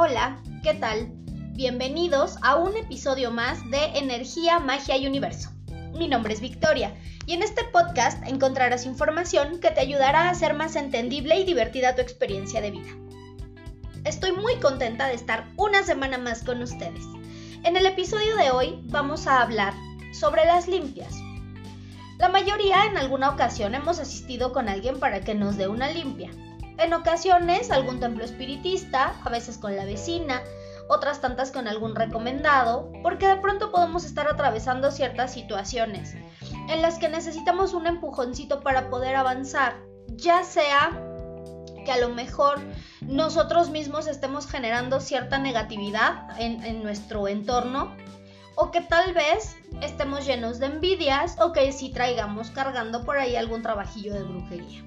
Hola, ¿qué tal? Bienvenidos a un episodio más de Energía, Magia y Universo. Mi nombre es Victoria y en este podcast encontrarás información que te ayudará a hacer más entendible y divertida tu experiencia de vida. Estoy muy contenta de estar una semana más con ustedes. En el episodio de hoy vamos a hablar sobre las limpias. La mayoría en alguna ocasión hemos asistido con alguien para que nos dé una limpia. En ocasiones algún templo espiritista, a veces con la vecina, otras tantas con algún recomendado, porque de pronto podemos estar atravesando ciertas situaciones en las que necesitamos un empujoncito para poder avanzar, ya sea que a lo mejor nosotros mismos estemos generando cierta negatividad en, nuestro entorno o que tal vez estemos llenos de envidias o que si traigamos cargando por ahí algún trabajillo de brujería.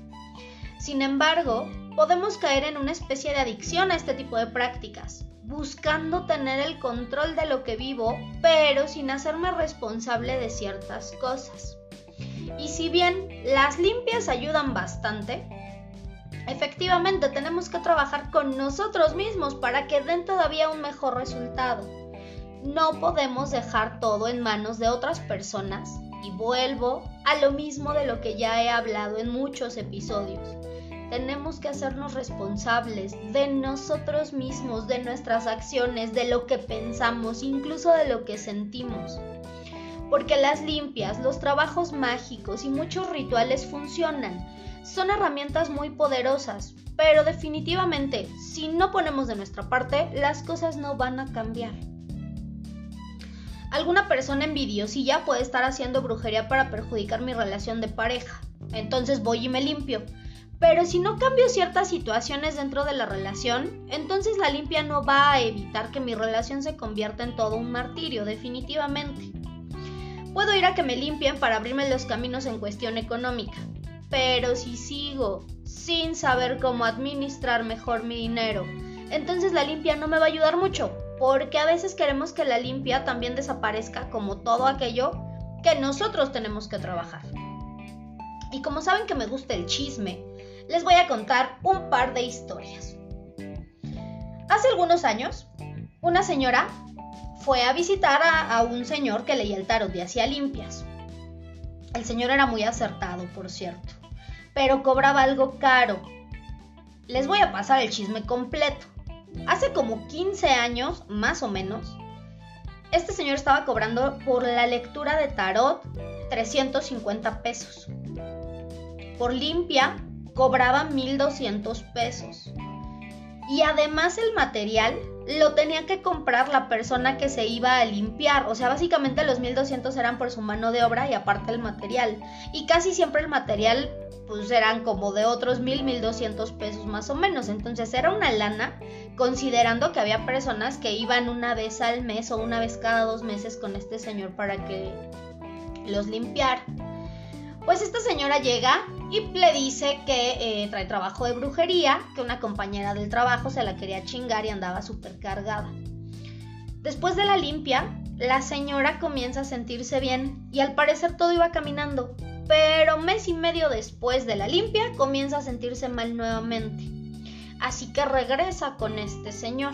Sin embargo, podemos caer en una especie de adicción a este tipo de prácticas, buscando tener el control de lo que vivo, pero sin hacerme responsable de ciertas cosas. Y si bien las limpias ayudan bastante, efectivamente tenemos que trabajar con nosotros mismos para que den todavía un mejor resultado. No podemos dejar todo en manos de otras personas y vuelvo a lo mismo de lo que ya he hablado en muchos episodios tenemos que hacernos responsables de nosotros mismos, de nuestras acciones, de lo que pensamos, incluso de lo que sentimos. Porque las limpias, los trabajos mágicos y muchos rituales funcionan. Son herramientas muy poderosas, pero definitivamente, si no ponemos de nuestra parte, las cosas no van a cambiar. Alguna persona envidiosilla puede estar haciendo brujería para perjudicar mi relación de pareja. Entonces voy y me limpio pero si no cambio ciertas situaciones dentro de la relación, entonces la limpia no va a evitar que mi relación se convierta en todo un martirio, definitivamente. Puedo ir a que me limpien para abrirme los caminos en cuestión económica, pero si sigo sin saber cómo administrar mejor mi dinero, entonces la limpia no me va a ayudar mucho, porque a veces queremos que la limpia también desaparezca como todo aquello que nosotros tenemos que trabajar. Y como saben que me gusta el chisme, les voy a contar un par de historias. Hace algunos años, una señora fue a visitar a, un señor que leía el tarot y hacía limpias. El señor era muy acertado, por cierto, pero cobraba algo caro. Les voy a pasar el chisme completo. Hace como 15 años, más o menos, este señor estaba cobrando por la lectura de tarot 350 pesos. Por limpia cobraba 1200 pesos. Y además el material lo tenía que comprar la persona que se iba a limpiar. O sea, básicamente los 1200 eran por su mano de obra y aparte el material. Y casi siempre el material pues eran como de otros 1000, 1200 pesos más o menos. Entonces era una lana considerando que había personas que iban una vez al mes o una vez cada dos meses con este señor para que los limpiara. Pues esta señora llega y le dice que eh, trae trabajo de brujería, que una compañera del trabajo se la quería chingar y andaba súper cargada. Después de la limpia, la señora comienza a sentirse bien y al parecer todo iba caminando, pero mes y medio después de la limpia comienza a sentirse mal nuevamente. Así que regresa con este señor.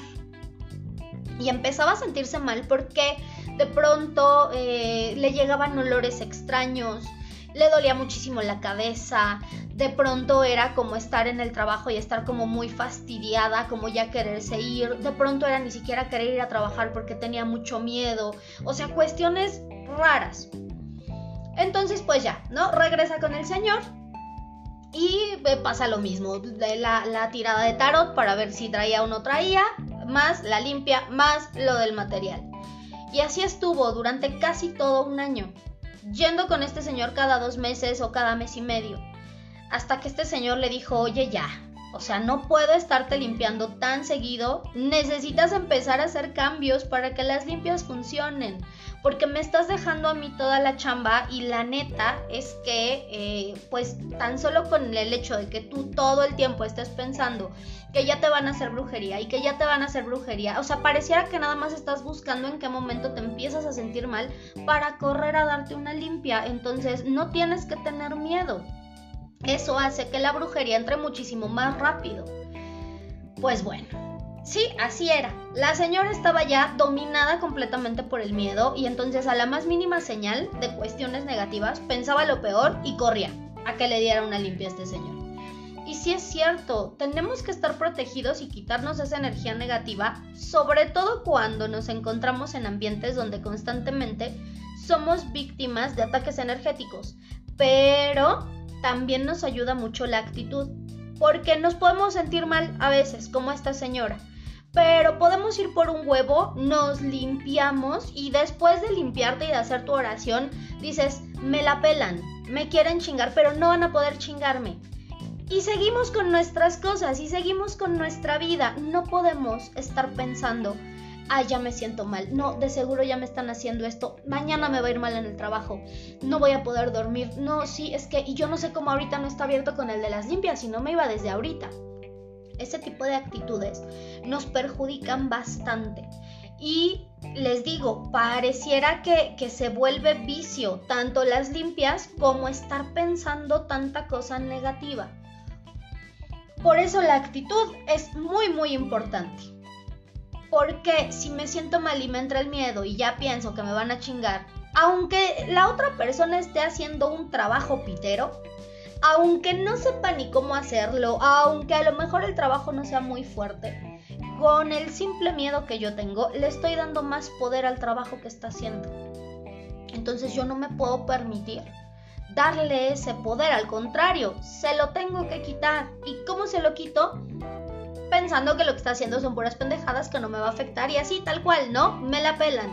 Y empezaba a sentirse mal porque de pronto eh, le llegaban olores extraños, le dolía muchísimo la cabeza, de pronto era como estar en el trabajo y estar como muy fastidiada, como ya quererse ir, de pronto era ni siquiera querer ir a trabajar porque tenía mucho miedo, o sea, cuestiones raras. Entonces, pues ya, ¿no? Regresa con el señor y pasa lo mismo, la, la tirada de tarot para ver si traía o no traía, más la limpia, más lo del material. Y así estuvo durante casi todo un año yendo con este señor cada dos meses o cada mes y medio. Hasta que este señor le dijo, oye ya, o sea, no puedo estarte limpiando tan seguido, necesitas empezar a hacer cambios para que las limpias funcionen, porque me estás dejando a mí toda la chamba y la neta es que, eh, pues tan solo con el hecho de que tú todo el tiempo estés pensando que ya te van a hacer brujería y que ya te van a hacer brujería, o sea, pareciera que nada más estás buscando en qué momento te empiezas a sentir mal para correr a darte una limpia, entonces no tienes que tener miedo. Eso hace que la brujería entre muchísimo más rápido. Pues bueno, Sí, así era. La señora estaba ya dominada completamente por el miedo y entonces a la más mínima señal de cuestiones negativas pensaba lo peor y corría a que le diera una limpia a este señor. Y sí es cierto, tenemos que estar protegidos y quitarnos esa energía negativa, sobre todo cuando nos encontramos en ambientes donde constantemente somos víctimas de ataques energéticos. Pero también nos ayuda mucho la actitud, porque nos podemos sentir mal a veces, como esta señora. Pero podemos ir por un huevo, nos limpiamos y después de limpiarte y de hacer tu oración, dices, me la pelan, me quieren chingar, pero no van a poder chingarme. Y seguimos con nuestras cosas y seguimos con nuestra vida. No podemos estar pensando, ay, ya me siento mal, no, de seguro ya me están haciendo esto, mañana me va a ir mal en el trabajo, no voy a poder dormir, no, sí, es que, y yo no sé cómo ahorita no está abierto con el de las limpias, si no me iba desde ahorita. Ese tipo de actitudes nos perjudican bastante. Y les digo, pareciera que, que, se vuelve vicio tanto las limpias como estar pensando tanta cosa negativa. Por eso la actitud es muy muy importante. Porque si me siento mal y me entra el miedo y ya pienso que me van a chingar, aunque la otra persona esté haciendo un trabajo pitero, aunque no sepa ni cómo hacerlo, aunque a lo mejor el trabajo no sea muy fuerte, con el simple miedo que yo tengo, le estoy dando más poder al trabajo que está haciendo. Entonces yo no me puedo permitir darle ese poder, al contrario, se lo tengo que quitar. ¿Y cómo se lo quito? Pensando que lo que está haciendo son puras pendejadas que no me va a afectar y así tal cual, ¿no? Me la pelan.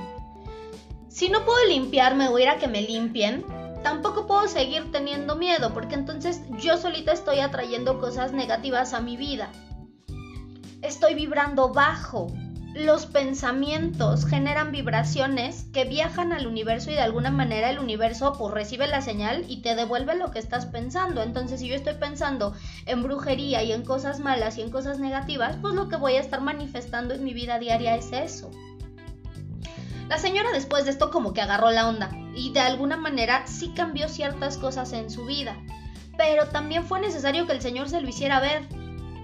Si no puedo limpiarme o ir a que me limpien, tampoco puedo seguir teniendo miedo porque entonces yo solita estoy atrayendo cosas negativas a mi vida. Estoy vibrando bajo, los pensamientos generan vibraciones que viajan al universo y de alguna manera el universo pues recibe la señal y te devuelve lo que estás pensando. Entonces si yo estoy pensando en brujería y en cosas malas y en cosas negativas, pues lo que voy a estar manifestando en mi vida diaria es eso. La señora después de esto como que agarró la onda y de alguna manera sí cambió ciertas cosas en su vida. Pero también fue necesario que el señor se lo hiciera ver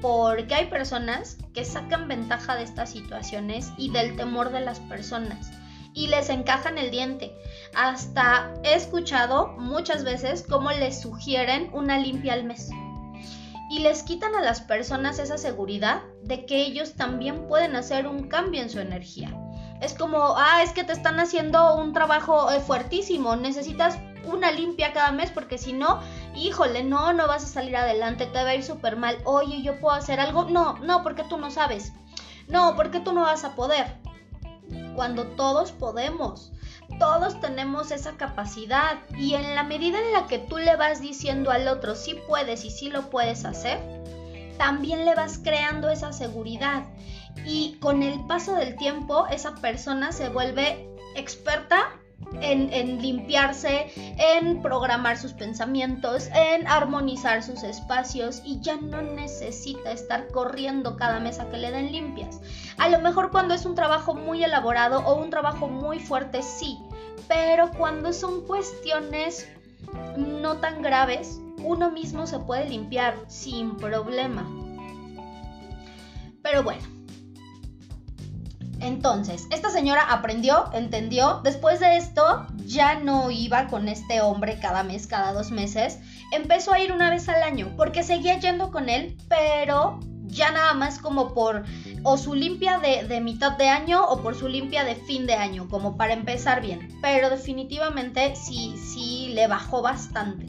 porque hay personas que sacan ventaja de estas situaciones y del temor de las personas y les encajan el diente. Hasta he escuchado muchas veces cómo les sugieren una limpia al mes y les quitan a las personas esa seguridad de que ellos también pueden hacer un cambio en su energía. Es como, ah, es que te están haciendo un trabajo eh, fuertísimo, necesitas una limpia cada mes porque si no, híjole, no, no vas a salir adelante, te va a ir súper mal. Oye, yo puedo hacer algo. No, no, porque tú no sabes. No, porque tú no vas a poder. Cuando todos podemos. Todos tenemos esa capacidad y en la medida en la que tú le vas diciendo al otro si puedes y si lo puedes hacer, también le vas creando esa seguridad y con el paso del tiempo esa persona se vuelve experta en, limpiarse, en programar sus pensamientos, en armonizar sus espacios y ya no necesita estar corriendo cada mes a que le den limpias. A lo mejor cuando es un trabajo muy elaborado o un trabajo muy fuerte, sí, pero cuando son cuestiones no tan graves, uno mismo se puede limpiar sin problema. Pero bueno, entonces, esta señora aprendió, entendió, después de esto ya no iba con este hombre cada mes, cada dos meses, empezó a ir una vez al año, porque seguía yendo con él, pero ya nada más como por o su limpia de, de, mitad de año o por su limpia de fin de año, como para empezar bien. Pero definitivamente sí, sí le bajó bastante.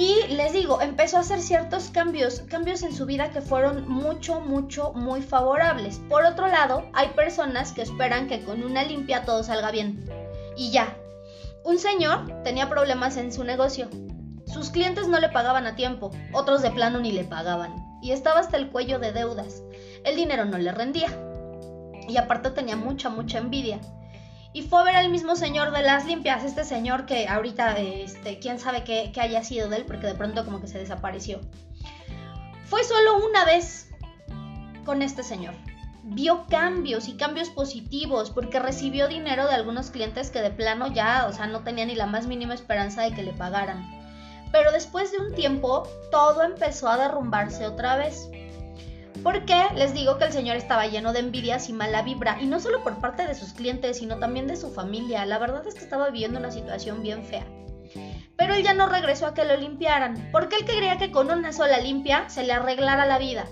Y les digo, empezó a hacer ciertos cambios, cambios en su vida que fueron mucho, mucho, muy favorables. Por otro lado, hay personas que esperan que con una limpia todo salga bien. Y ya. Un señor tenía problemas en su negocio. Sus clientes no le pagaban a tiempo, otros de plano ni le pagaban. Y estaba hasta el cuello de deudas. El dinero no le rendía. Y aparte tenía mucha, mucha envidia y fue a ver al mismo señor de las limpias, este señor que ahorita, este, quién sabe qué, haya sido de él, porque de pronto como que se desapareció. Fue solo una vez con este señor. Vio cambios y cambios positivos porque recibió dinero de algunos clientes que de plano ya, o sea, no tenía ni la más mínima esperanza de que le pagaran. Pero después de un tiempo, todo empezó a derrumbarse otra vez Porque les digo que el señor estaba lleno de envidias y mala vibra, y no solo por parte de sus clientes, sino también de su familia. La verdad es que estaba viviendo una situación bien fea. Pero él ya no regresó a que lo limpiaran, porque él quería que con una sola limpia se le arreglara la vida,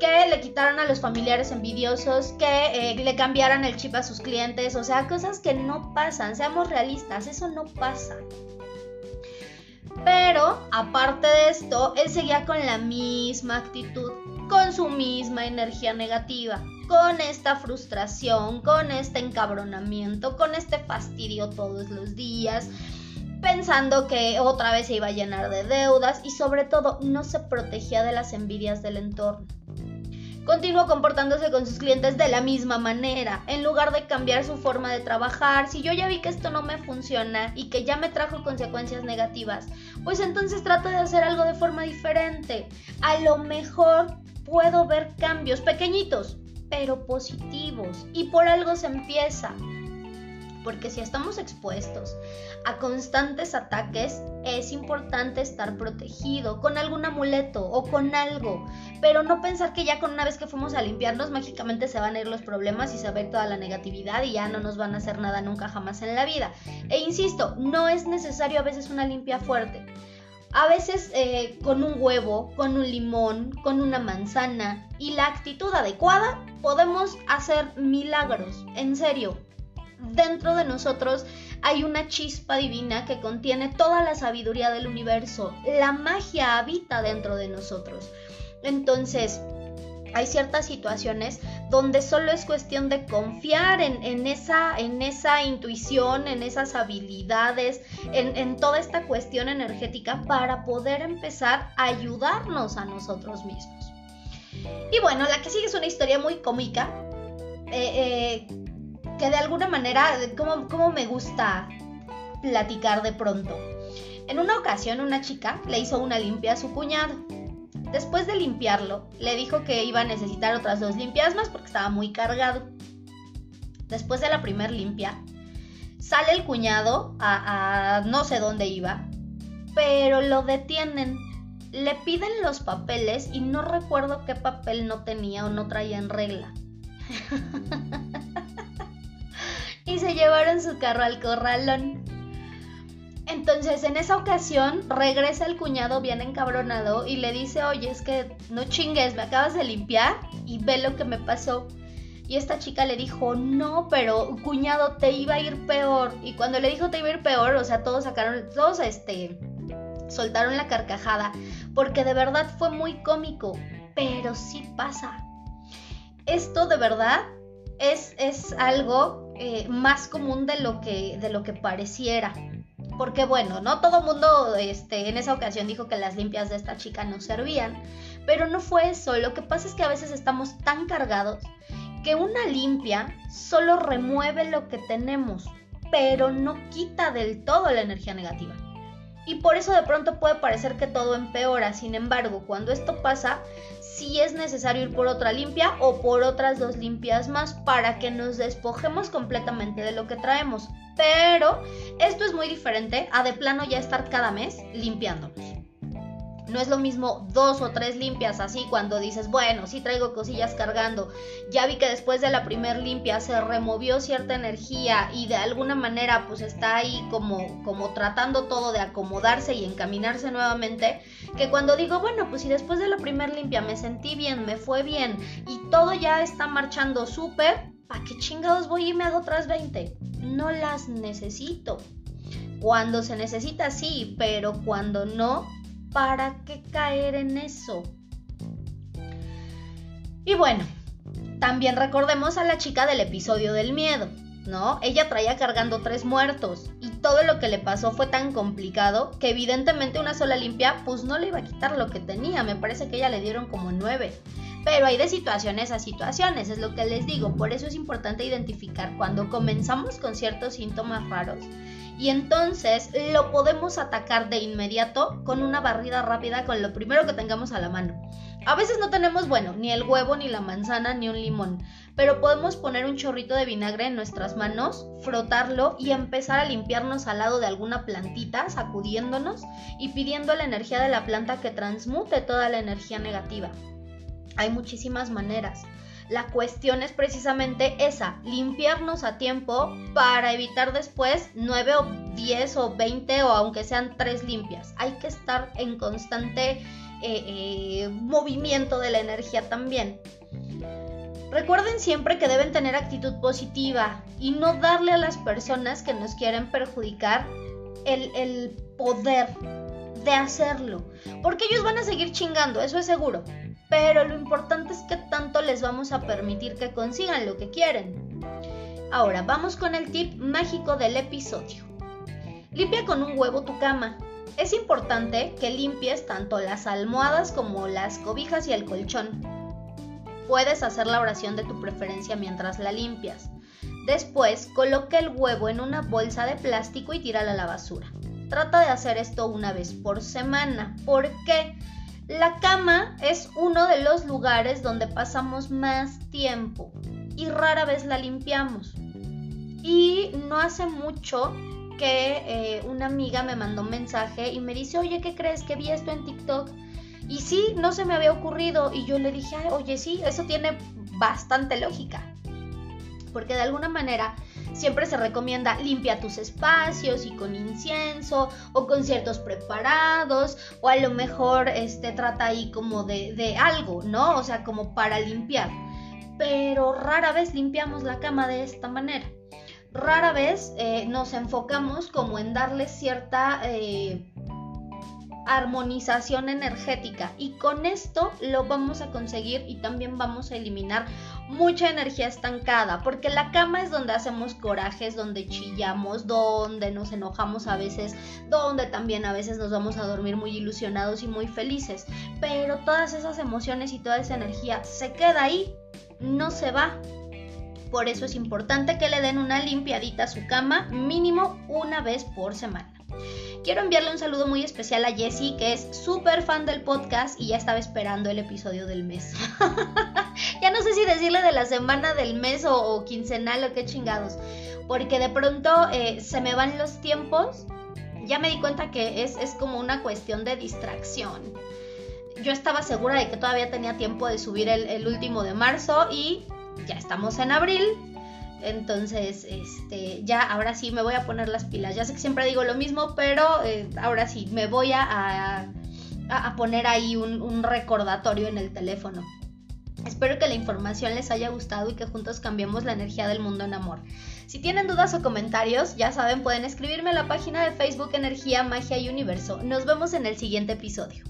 que le quitaran a los familiares envidiosos, que eh, le cambiaran el chip a sus clientes, o sea, cosas que no pasan, seamos realistas, eso no pasa. Pero, aparte de esto, él seguía con la misma actitud, con su misma energía negativa, con esta frustración, con este encabronamiento, con este fastidio todos los días, pensando que otra vez se iba a llenar de deudas y sobre todo no se protegía de las envidias del entorno. Continuó comportándose con sus clientes de la misma manera, en lugar de cambiar su forma de trabajar. Si yo ya vi que esto no me funciona y que ya me trajo consecuencias negativas, pues entonces trato de hacer algo de forma diferente. A lo mejor puedo ver cambios pequeñitos, pero positivos. Y por algo se empieza. Porque si estamos expuestos a constantes ataques, es importante estar protegido con algún amuleto o con algo, pero no pensar que ya con una vez que fuimos a limpiarnos mágicamente se van a ir los problemas y se va a ir toda la negatividad y ya no nos van a hacer nada nunca jamás en la vida. E insisto, no es necesario a veces una limpia fuerte. A veces eh, con un huevo, con un limón, con una manzana y la actitud adecuada podemos hacer milagros. En serio, dentro de nosotros hay una chispa divina que contiene toda la sabiduría del universo. La magia habita dentro de nosotros. Entonces, hay ciertas situaciones donde solo es cuestión de confiar en, esa, en esa, intuición, en esas habilidades, en, toda esta cuestión energética para poder empezar a ayudarnos a nosotros mismos. Y bueno, la que sigue es una historia muy cómica. Eh, eh, que de alguna manera, como, me gusta platicar de pronto. En una ocasión una chica le hizo una limpia a su cuñado. Después de limpiarlo, le dijo que iba a necesitar otras dos limpias más porque estaba muy cargado. Después de la primer limpia, sale el cuñado a, a no sé dónde iba, pero lo detienen. Le piden los papeles y no recuerdo qué papel no tenía o no traía en regla. y se llevaron su carro al corralón. Entonces en esa ocasión regresa el cuñado bien encabronado y le dice, oye, es que no chingues, me acabas de limpiar y ve lo que me pasó. Y esta chica le dijo, no, pero cuñado, te iba a ir peor. Y cuando le dijo te iba a ir peor, o sea, todos sacaron, todos este, soltaron la carcajada, porque de verdad fue muy cómico, pero sí pasa. Esto de verdad es, es algo eh, más común de lo que, de lo que pareciera. Porque bueno, no todo mundo este, en esa ocasión dijo que las limpias de esta chica no servían, pero no fue eso. Lo que pasa es que a veces estamos tan cargados que una limpia solo remueve lo que tenemos, pero no quita del todo la energía negativa. Y por eso de pronto puede parecer que todo empeora. Sin embargo, cuando esto pasa, si es necesario ir por otra limpia o por otras dos limpias más para que nos despojemos completamente de lo que traemos. Pero esto es muy diferente a de plano ya estar cada mes limpiándonos. No es lo mismo dos o tres limpias así cuando dices, bueno, sí traigo cosillas cargando. Ya vi que después de la primer limpia se removió cierta energía y de alguna manera pues está ahí como, como tratando todo de acomodarse y encaminarse nuevamente. Que cuando digo, bueno, pues si después de la primer limpia me sentí bien, me fue bien y todo ya está marchando súper, ¿a qué chingados voy y me hago otras 20? No las necesito. Cuando se necesita sí, pero cuando no, ¿para qué caer en eso? Y bueno, también recordemos a la chica del episodio del miedo, ¿no? Ella traía cargando tres muertos y todo lo que le pasó fue tan complicado que evidentemente una sola limpia pues no le iba a quitar lo que tenía, me parece que ella le dieron como nueve. Pero hay de situaciones a situaciones, es lo que les digo, por eso es importante identificar cuando comenzamos con ciertos síntomas raros y entonces lo podemos atacar de inmediato con una barrida rápida con lo primero que tengamos a la mano. A veces no tenemos, bueno, ni el huevo, ni la manzana, ni un limón, pero podemos poner un chorrito de vinagre en nuestras manos, frotarlo y empezar a limpiarnos al lado de alguna plantita, sacudiéndonos y pidiendo la energía de la planta que transmute toda la energía negativa. Hay muchísimas maneras. La cuestión es precisamente esa, limpiarnos a tiempo para evitar después 9 o 10 o 20 o aunque sean 3 limpias. Hay que estar en constante eh, eh, movimiento de la energía también. Recuerden siempre que deben tener actitud positiva y no darle a las personas que nos quieren perjudicar el, el poder de hacerlo. Porque ellos van a seguir chingando, eso es seguro pero lo importante es que tanto les vamos a permitir que consigan lo que quieren. Ahora vamos con el tip mágico del episodio. Limpia con un huevo tu cama. Es importante que limpies tanto las almohadas como las cobijas y el colchón. Puedes hacer la oración de tu preferencia mientras la limpias. Después, coloca el huevo en una bolsa de plástico y tírala a la basura. Trata de hacer esto una vez por semana. ¿Por qué? La cama es uno de los lugares donde pasamos más tiempo y rara vez la limpiamos. Y no hace mucho que eh, una amiga me mandó un mensaje y me dice, oye, ¿qué crees que vi esto en TikTok? Y sí, no se me había ocurrido. Y yo le dije, oye, sí, eso tiene bastante lógica. Porque de alguna manera Siempre se recomienda limpia tus espacios y con incienso o con ciertos preparados o a lo mejor este trata ahí como de, algo, ¿no? O sea, como para limpiar. Pero rara vez limpiamos la cama de esta manera. Rara vez eh, nos enfocamos como en darle cierta eh, armonización energética y con esto lo vamos a conseguir y también vamos a eliminar mucha energía estancada porque la cama es donde hacemos corajes, donde chillamos, donde nos enojamos a veces, donde también a veces nos vamos a dormir muy ilusionados y muy felices, pero todas esas emociones y toda esa energía se queda ahí, no se va. Por eso es importante que le den una limpiadita a su cama mínimo una vez por semana. Quiero enviarle un saludo muy especial a Jessie, que es súper fan del podcast y ya estaba esperando el episodio del mes. ya no sé si decirle de la semana del mes o, quincenal o qué chingados, porque de pronto eh, se me van los tiempos. Ya me di cuenta que es, como una cuestión de distracción. Yo estaba segura de que todavía tenía tiempo de subir el último de marzo y ya estamos en abril entonces, este, ya ahora sí me voy a poner las pilas. Ya sé que siempre digo lo mismo, pero eh, ahora sí me voy a, a, poner ahí un, un recordatorio en el teléfono. Espero que la información les haya gustado y que juntos cambiemos la energía del mundo en amor. Si tienen dudas o comentarios, ya saben, pueden escribirme a la página de Facebook Energía, Magia y Universo. Nos vemos en el siguiente episodio.